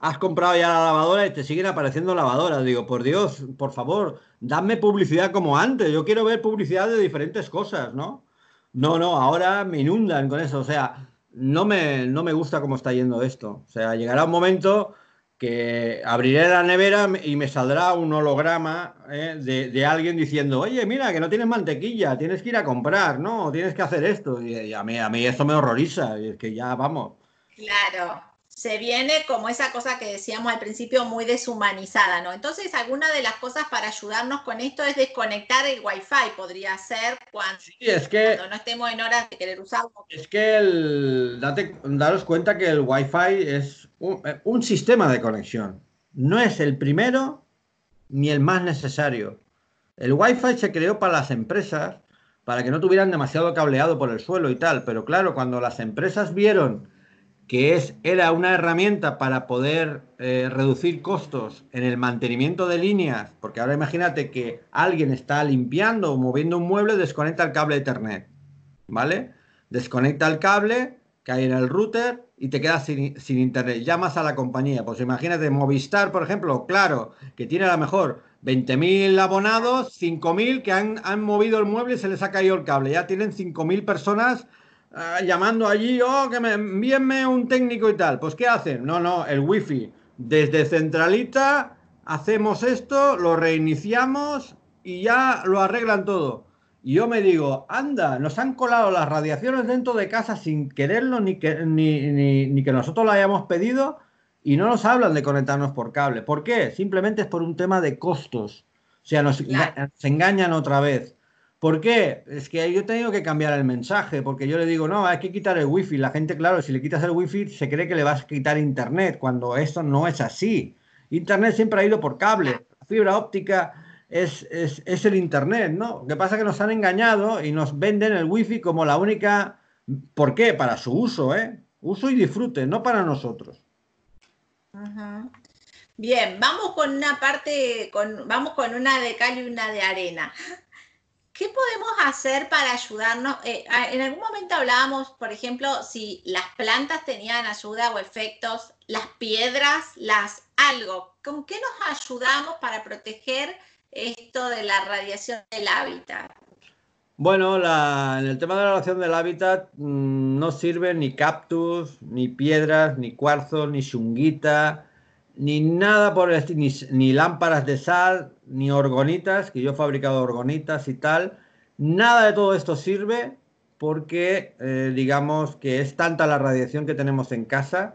Has comprado ya la lavadora y te siguen apareciendo lavadoras. Digo, por Dios, por favor, dame publicidad como antes. Yo quiero ver publicidad de diferentes cosas, ¿no? No, no, ahora me inundan con eso. O sea, no me, no me gusta cómo está yendo esto. O sea, llegará un momento que abriré la nevera y me saldrá un holograma ¿eh? de, alguien diciendo, oye, mira, que no tienes mantequilla, tienes que ir a comprar, ¿no? Tienes que hacer esto. Y, a, mí, a mí eso me horroriza, y es que ya vamos. Claro, se viene como esa cosa que decíamos al principio muy deshumanizada, ¿no? Entonces, alguna de las cosas para ayudarnos con esto es desconectar el Wi-Fi, podría ser cuando, es que, no estemos en horas de querer usarlo. Es que el, date, daros cuenta que el Wi-Fi es un, un sistema de conexión. No es el primero ni el más necesario. El Wi-Fi se creó para las empresas, para que no tuvieran demasiado cableado por el suelo y tal, pero claro, cuando las empresas vieron que es, era una herramienta para poder eh, reducir costos en el mantenimiento de líneas, porque ahora imagínate que alguien está limpiando o moviendo un mueble, desconecta el cable Ethernet, ¿vale? Desconecta el cable, cae en el router y te quedas sin, internet. Llamas a la compañía, pues imagínate Movistar, por ejemplo, claro, que tiene a lo mejor 20.000 abonados, 5.000 que han, han movido el mueble y se les ha caído el cable, ya tienen 5.000 personas Ah, llamando allí, oh, que me envíenme un técnico y tal. Pues, ¿qué hacen? No, no, el wifi. Desde centralita hacemos esto, lo reiniciamos y ya lo arreglan todo. Y yo me digo, anda, nos han colado las radiaciones dentro de casa sin quererlo ni que, ni, que nosotros lo hayamos pedido y no nos hablan de conectarnos por cable. ¿Por qué? Simplemente es por un tema de costos. O sea, nos, nos engañan otra vez. ¿Por qué? Es que yo he tenido que cambiar el mensaje, porque yo le digo, no, hay que quitar el wifi. La gente, claro, si le quitas el wifi, se cree que le vas a quitar internet, cuando esto no es así. Internet siempre ha ido por cable. Fibra óptica es, es, el internet, ¿no? Lo que pasa es que nos han engañado y nos venden el wifi como la única. ¿Por qué? Para su uso, ¿eh? Uso y disfrute, no para nosotros. Bien, vamos con una parte, con, vamos con una de cal y una de arena. ¿Qué podemos hacer para ayudarnos? Eh, en algún momento hablábamos, por ejemplo, si las plantas tenían ayuda o efectos, las piedras, las algo. ¿Con qué nos ayudamos para proteger esto de la radiación del hábitat? Bueno, en el tema de la radiación del hábitat mm, no sirven ni cactus, ni piedras, ni cuarzo, ni chunguita, ni nada por el ni, ni lámparas de sal, ni orgonitas, que yo he fabricado orgonitas y tal. Nada de todo esto sirve porque eh, digamos que es tanta la radiación que tenemos en casa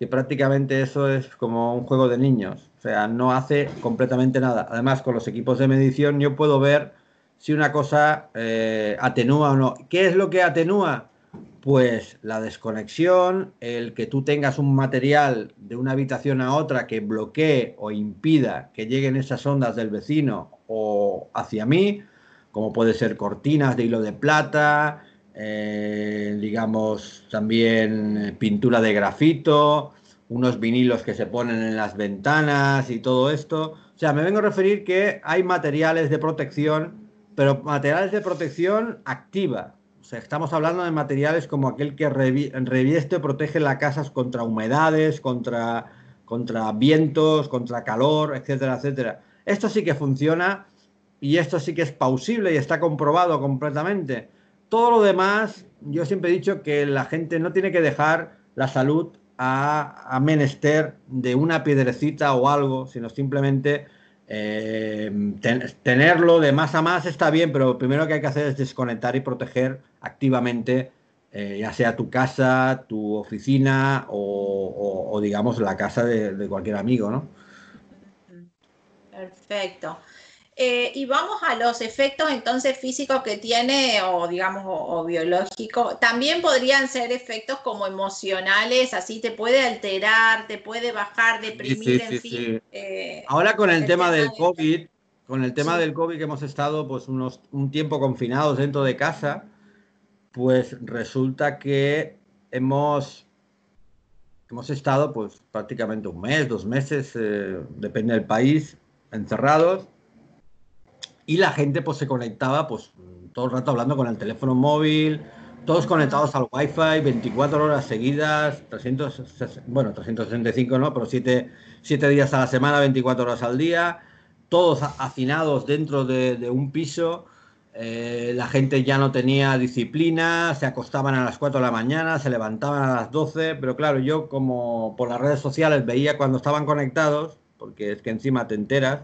que prácticamente eso es como un juego de niños. O sea, no hace completamente nada. Además, con los equipos de medición yo puedo ver si una cosa eh, atenúa o no. ¿Qué es lo que atenúa? Pues la desconexión, el que tú tengas un material de una habitación a otra que bloquee o impida que lleguen esas ondas del vecino o hacia mí, como puede ser cortinas de hilo de plata, eh, digamos también eh, pintura de grafito, unos vinilos que se ponen en las ventanas y todo esto. O sea, me vengo a referir que hay materiales de protección, pero materiales de protección activa, estamos hablando de materiales como aquel que revieste o protege las casas contra humedades, contra, contra vientos, contra calor, etcétera, etcétera. Esto sí que funciona y esto sí que es pausible y está comprobado completamente. Todo lo demás, yo siempre he dicho que la gente no tiene que dejar la salud a, a menester de una piedrecita o algo, sino simplemente eh, tenerlo de más a más está bien, pero lo primero que hay que hacer es desconectar y proteger activamente, eh, ya sea tu casa, tu oficina o, digamos la casa de, cualquier amigo, ¿no? Perfecto. Eh, y vamos a los efectos entonces físicos que tiene o digamos o, biológicos. También podrían ser efectos como emocionales, así te puede alterar, te puede bajar, deprimir, en fin. Eh, Ahora con el, tema, del COVID, con el tema del COVID que hemos estado pues unos, un tiempo confinados dentro de casa, pues resulta que hemos hemos estado pues prácticamente un mes, dos meses, eh, depende del país, encerrados y la gente pues se conectaba pues todo el rato hablando con el teléfono móvil, todos conectados al wifi 24 horas seguidas, 300, bueno, 365 no, pero 7, días a la semana, 24 horas al día, todos hacinados dentro de, un piso. Eh, la gente ya no tenía disciplina, se acostaban a las 4 de la mañana, se levantaban a las 12, pero claro, yo como por las redes sociales veía cuando estaban conectados, porque es que encima te enteras,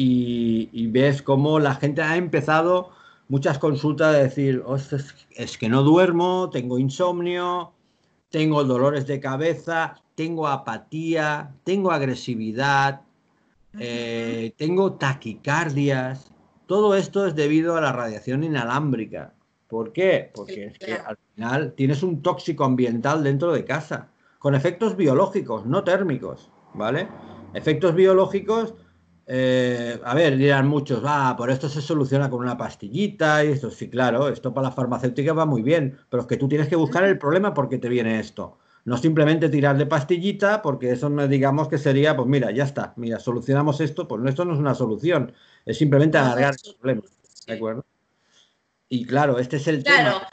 y, ves cómo la gente ha empezado muchas consultas de decir, es, que no duermo, tengo insomnio, tengo dolores de cabeza, tengo apatía, tengo agresividad, eh, tengo taquicardias. Todo esto es debido a la radiación inalámbrica. ¿Por qué? Porque es que al final tienes un tóxico ambiental dentro de casa, con efectos biológicos, no térmicos, ¿vale? Efectos biológicos eh, a ver, dirán muchos, ah, por esto se soluciona con una pastillita y esto, sí, claro, esto para la farmacéutica va muy bien, pero es que tú tienes que buscar el problema por qué te viene esto. No simplemente tirar de pastillita, porque eso no digamos que sería, pues mira, ya está, mira, solucionamos esto, pues esto no es una solución, es simplemente alargar el problema, ¿de acuerdo? Y claro, este es el tema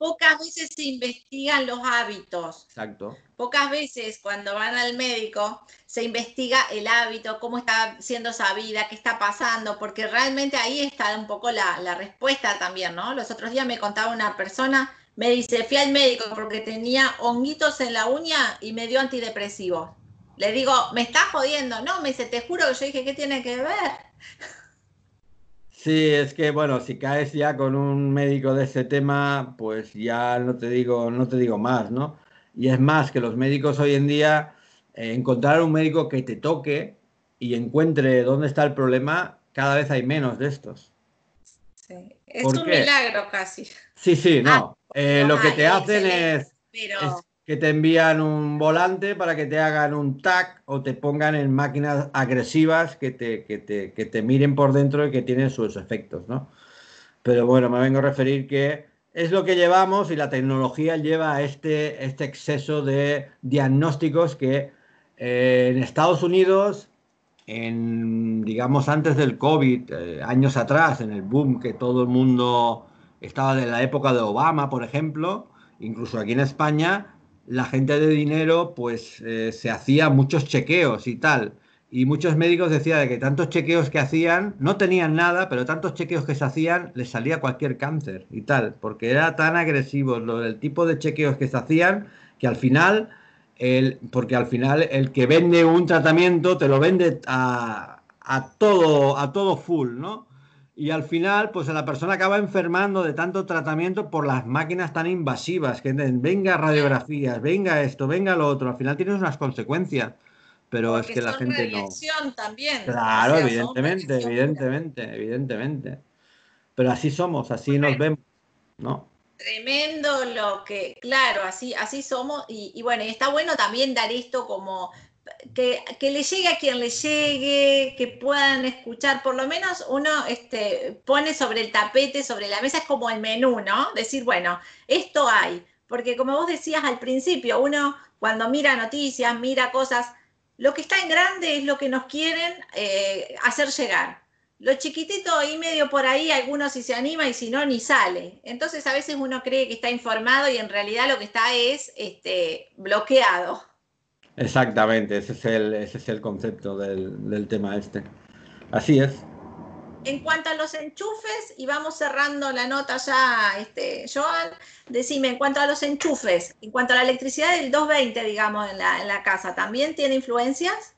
pocas veces se investigan los hábitos. Exacto. Pocas veces cuando van al médico se investiga el hábito, cómo está siendo esa vida, qué está pasando, porque realmente ahí está un poco la, respuesta también, ¿no? Los otros días me contaba una persona, me dice, fui al médico porque tenía honguitos en la uña y me dio antidepresivo. Le digo, me está jodiendo, no, me dice, te juro que yo dije, ¿qué tiene que ver? Sí, es que bueno, si caes ya con un médico de ese tema, pues ya no te digo, no te digo más, ¿no? Y es más que los médicos hoy en día, eh, encontrar un médico que te toque y encuentre dónde está el problema, cada vez hay menos de estos. Es un milagro casi. Sí, sí, no. Ah, eh, lo que te hacen es, que te envían un volante para que te hagan un tag o te pongan en máquinas agresivas que te, que te, que te miren por dentro y que tienen sus efectos, ¿no? Pero bueno, me vengo a referir que es lo que llevamos y la tecnología lleva a este, este exceso de diagnósticos que eh, en Estados Unidos, en, digamos, antes del COVID, eh, años atrás, en el boom que todo el mundo estaba de la época de Obama, por ejemplo, incluso aquí en España, la gente de dinero, pues eh, se hacía muchos chequeos y tal y muchos médicos decían que tantos chequeos que hacían, no tenían nada, pero tantos chequeos que se hacían, les salía cualquier cáncer y tal, porque era tan agresivo lo, el tipo de chequeos que se hacían, que al final, el, porque al final el que vende un tratamiento te lo vende a, a, todo, a todo full, ¿no? Y al final, pues la persona acaba enfermando de tanto tratamiento por las máquinas tan invasivas, que venga radiografías, venga esto, venga lo otro, al final tienes unas consecuencias pero es que la gente no. también. Claro, evidentemente, evidentemente, evidentemente. Pero así somos, así nos vemos, ¿no? Tremendo lo que, claro, así, así somos. Y, bueno, y está bueno también dar esto como que, le llegue a quien le llegue, que puedan escuchar, por lo menos uno este, pone sobre el tapete, sobre la mesa, es como el menú, ¿no? Decir, bueno, esto hay. Porque como vos decías al principio, uno cuando mira noticias, mira cosas, lo que está en grande es lo que nos quieren eh, hacer llegar. Lo chiquitito y medio por ahí, algunos si se anima y si no, ni sale. Entonces a veces uno cree que está informado y en realidad lo que está es este, bloqueado. Exactamente, ese es el, ese es el concepto del, del tema este. Así es. En cuanto a los enchufes, y vamos cerrando la nota ya, este, Joan, decime, en cuanto a los enchufes, en cuanto a la electricidad del 220, digamos, en la, en la casa, ¿también tiene influencias?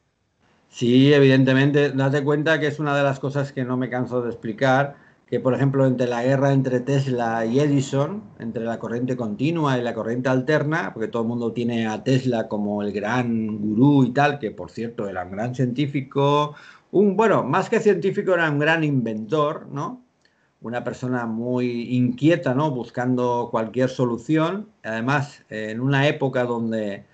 Sí, evidentemente, date cuenta que es una de las cosas que no me canso de explicar, que por ejemplo entre la guerra entre Tesla y Edison, entre la corriente continua y la corriente alterna, porque todo el mundo tiene a Tesla como el gran gurú y tal, que por cierto era un gran científico, un, bueno, más que científico era un gran inventor, ¿no? Una persona muy inquieta, ¿no? Buscando cualquier solución. Además, en una época donde,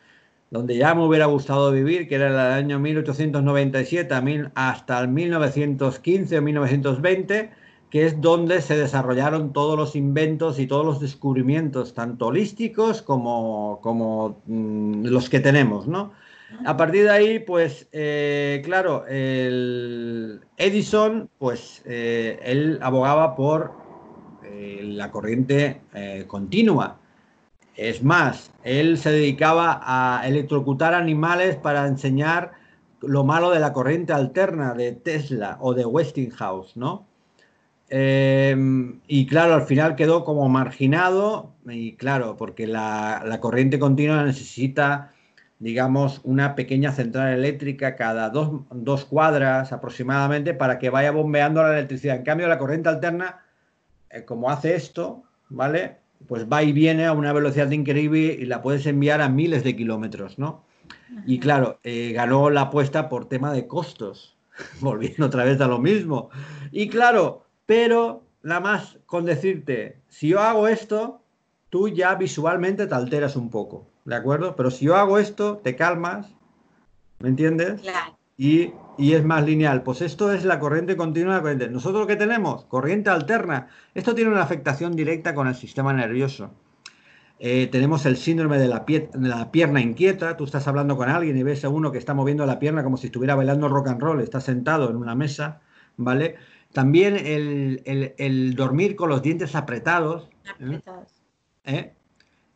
donde ya me hubiera gustado vivir, que era el año 1897 hasta el 1915 o 1920, que es donde se desarrollaron todos los inventos y todos los descubrimientos, tanto holísticos como, como mm, los que tenemos, ¿no? A partir de ahí, pues, eh, claro, Edison, pues, eh, él abogaba por eh, la corriente continua. Es más, él se dedicaba a electrocutar animales para enseñar lo malo de la corriente alterna de Tesla o de Westinghouse, ¿no? Y claro, al final quedó como marginado y claro, porque la corriente continua necesita digamos, una pequeña central eléctrica cada dos, cuadras aproximadamente para que vaya bombeando la electricidad. En cambio, la corriente alterna, eh, como hace esto, ¿vale? Pues va y viene a una velocidad increíble y la puedes enviar a miles de kilómetros, ¿no? Y claro, eh, ganó la apuesta por tema de costos, [laughs] volviendo otra vez a lo mismo. Y claro, pero nada más con decirte, si yo hago esto, tú ya visualmente te alteras un poco. ¿de acuerdo? Pero si yo hago esto, te calmas, ¿me entiendes? Claro. Y, es más lineal. Pues esto es la corriente continua de la corriente. Nosotros que tenemos, corriente alterna. Esto tiene una afectación directa con el sistema nervioso. Eh, tenemos el síndrome de la, la, pierna inquieta. Tú estás hablando con alguien y ves a uno que está moviendo la pierna como si estuviera bailando rock and roll, está sentado en una mesa, ¿vale? También el, dormir con los dientes apretados. ¿eh? Apretados. ¿Eh?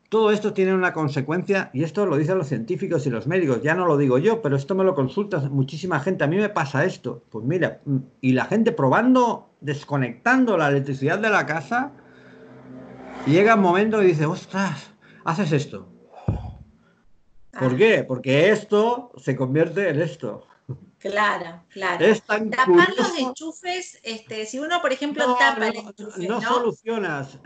Todo esto tiene una consecuencia, y esto lo dicen los científicos y los médicos, ya no lo digo yo, pero esto me lo consulta muchísima gente. A mí me pasa esto. Pues mira, y la gente probando, desconectando la electricidad de la casa, llega un momento y dice, ostras, haces esto. ¿Por ah. qué? Porque esto se convierte en esto. Claro, claro. Tapar los enchufes, este, si uno, por ejemplo, tapa el enchufe. No, solucionas.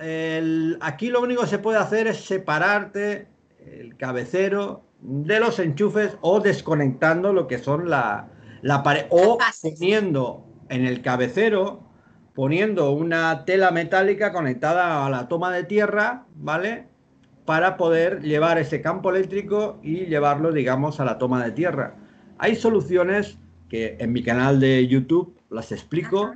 aquí lo único que se puede hacer es separarte el cabecero de los enchufes o desconectando lo que son la, la pared. O poniendo en el cabecero poniendo una tela metálica conectada a la toma de tierra, ¿vale? Para poder llevar ese campo eléctrico y llevarlo, digamos, a la toma de tierra. Hay soluciones que en mi canal de YouTube las explico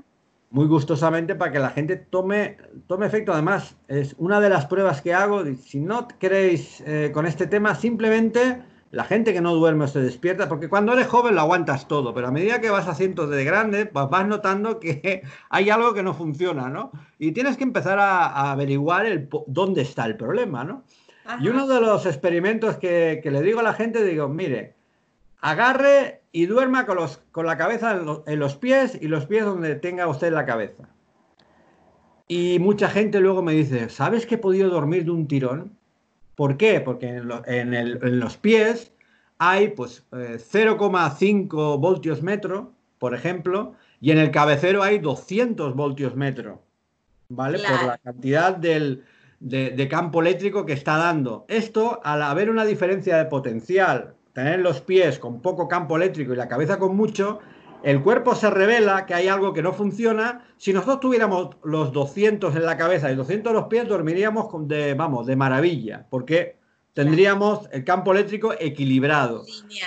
muy gustosamente para que la gente tome, tome efecto. Además, es una de las pruebas que hago. Si no queréis eh, con este tema, simplemente la gente que no duerme se despierta, porque cuando eres joven lo aguantas todo, pero a medida que vas haciendo de grande, pues vas notando que [laughs] hay algo que no funciona, ¿no? Y tienes que empezar a, averiguar el, dónde está el problema, ¿no? Y uno de los experimentos que, que le digo a la gente, digo, mire, agarre y duerma con, los, con la cabeza en los, pies y los pies donde tenga usted la cabeza. Y mucha gente luego me dice, ¿sabes que he podido dormir de un tirón? ¿Por qué? Porque en, los pies hay pues 0,5 eh, voltios metro, por ejemplo, y en el cabecero hay 200 voltios metro, ¿vale? Por la cantidad de, de campo eléctrico que está dando. Esto, al haber una diferencia de potencial tener los pies con poco campo eléctrico y la cabeza con mucho, el cuerpo se revela que hay algo que no funciona. Si nosotros tuviéramos los 200 en la cabeza y 200 en los pies, dormiríamos de, vamos, de maravilla, porque tendríamos el campo eléctrico equilibrado.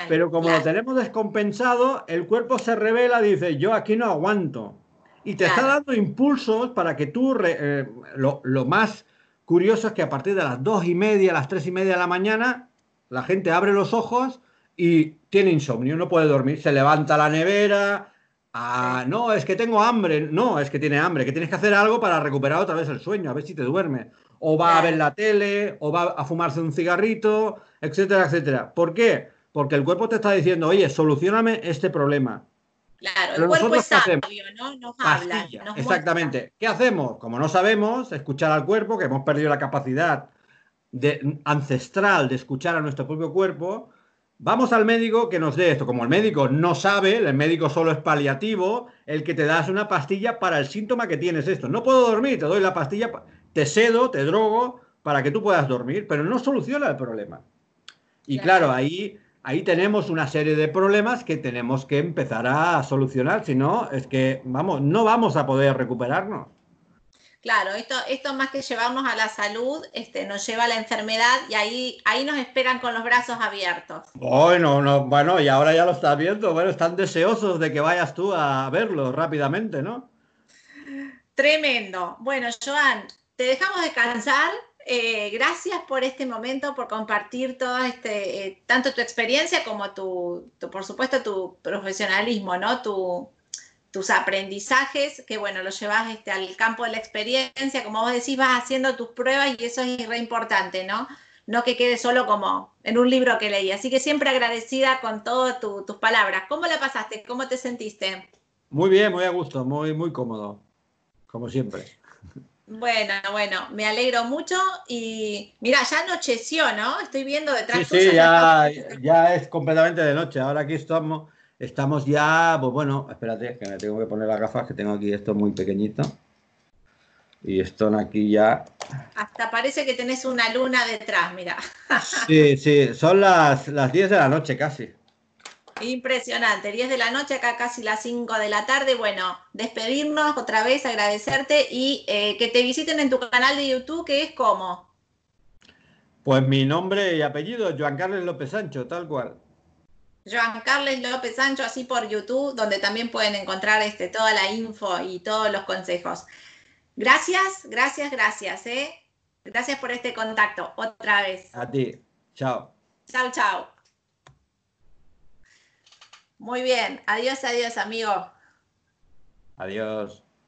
Pero como lo tenemos descompensado, el cuerpo se revela dice, yo aquí no aguanto. Y te está dando impulsos para que tú, eh, lo, lo, más curioso es que a partir de las dos y media, las tres y media de la mañana, la gente abre los ojos y tiene insomnio, no puede dormir, se levanta la nevera, ah, no, es que tengo hambre, no, es que tiene hambre, que tienes que hacer algo para recuperar otra vez el sueño, a ver si te duerme. O va a ver la tele, o va a fumarse un cigarrito, etcétera, etcétera. ¿Por qué? Porque el cuerpo te está diciendo, oye, solucioname este problema. Claro, el cuerpo es sabio, ¿no? Nos habla. exactamente. ¿Qué hacemos? Como no sabemos, escuchar al cuerpo, que hemos perdido la capacidad de, ancestral de escuchar a nuestro propio cuerpo, vamos al médico que nos dé esto. Como el médico no sabe, el médico solo es paliativo, el que te das una pastilla para el síntoma que tienes esto. No puedo dormir, te doy la pastilla, te sedo, te drogo para que tú puedas dormir, pero no soluciona el problema. Y claro, ahí, ahí tenemos una serie de problemas que tenemos que empezar a solucionar, si no, es que, vamos, no vamos a poder recuperarnos. Claro, esto, esto más que llevarnos a la salud, este, nos lleva a la enfermedad y ahí, ahí nos esperan con los brazos abiertos. Bueno, no, bueno, y ahora ya lo estás viendo, bueno, están deseosos de que vayas tú a verlo rápidamente, ¿no? Tremendo. Bueno, Joan, te dejamos descansar. Eh, gracias por este momento, por compartir todo este, eh, tanto tu experiencia como tu, tu, por supuesto, tu profesionalismo, ¿no? Tu, tus aprendizajes, que bueno, los llevas este, al campo de la experiencia, como vos decís, vas haciendo tus pruebas y eso es re importante, ¿no? No que quede solo como en un libro que leí. Así que siempre agradecida con todas tus palabras. ¿Cómo la pasaste? ¿Cómo te sentiste? Muy bien, muy a gusto, muy, muy cómodo, como siempre. Bueno, bueno, me alegro mucho y mira, ya anocheció, ¿no? Estoy viendo detrás. Sí, sí, ya, ya es completamente de noche. Ahora aquí estamos, Estamos ya, pues bueno, espérate, que me tengo que poner las gafas, que tengo aquí esto muy pequeñito. Y esto aquí ya. Hasta parece que tenés una luna detrás, mira. [laughs] Sí, sí, son las, las 10 de la noche casi. Impresionante, 10 de la noche, acá casi las 5 de la tarde. Bueno, despedirnos otra vez, agradecerte y eh, que te visiten en tu canal de YouTube, que es como. Pues mi nombre y apellido, Joan Carlos López Sancho, tal cual. Joan Carles López Sancho, así por YouTube, donde también pueden encontrar este, toda la info y todos los consejos. Gracias, gracias, gracias. ¿eh? Gracias por este contacto otra vez. A ti. Chao. Chao, chao. Muy bien. Adiós, adiós, amigo. Adiós.